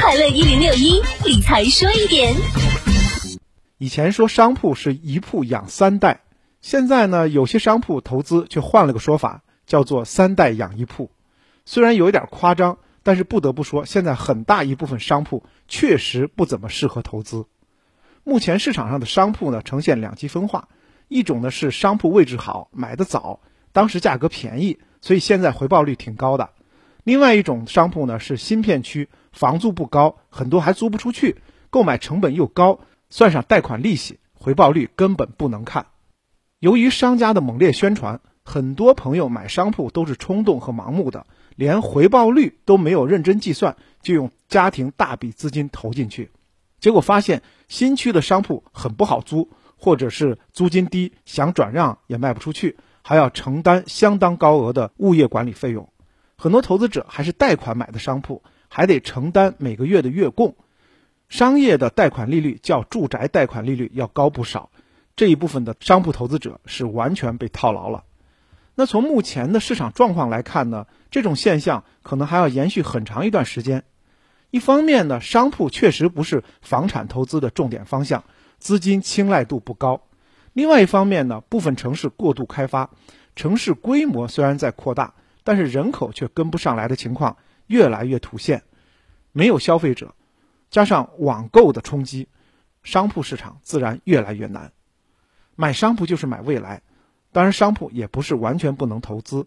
快乐一零六一理财说一点。以前说商铺是一铺养三代，现在呢，有些商铺投资却换了个说法，叫做三代养一铺。虽然有一点夸张，但是不得不说，现在很大一部分商铺确实不怎么适合投资。目前市场上的商铺呢，呈现两极分化，一种呢是商铺位置好，买的早，当时价格便宜，所以现在回报率挺高的；另外一种商铺呢是新片区，房租不高，很多还租不出去，购买成本又高。算上贷款利息，回报率根本不能看。由于商家的猛烈宣传，很多朋友买商铺都是冲动和盲目的，连回报率都没有认真计算，就用家庭大笔资金投进去，结果发现新区的商铺很不好租，或者是租金低，想转让也卖不出去，还要承担相当高额的物业管理费用。很多投资者还是贷款买的商铺，还得承担每个月的月供。商业的贷款利率较住宅贷款利率要高不少，这一部分的商铺投资者是完全被套牢了。那从目前的市场状况来看呢，这种现象可能还要延续很长一段时间。一方面呢，商铺确实不是房产投资的重点方向，资金青睐度不高；另外一方面呢，部分城市过度开发，城市规模虽然在扩大，但是人口却跟不上来的情况越来越凸现，没有消费者。加上网购的冲击，商铺市场自然越来越难。买商铺就是买未来，当然商铺也不是完全不能投资，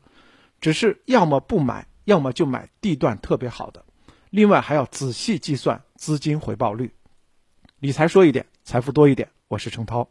只是要么不买，要么就买地段特别好的。另外还要仔细计算资金回报率。理财说一点，财富多一点。我是程涛。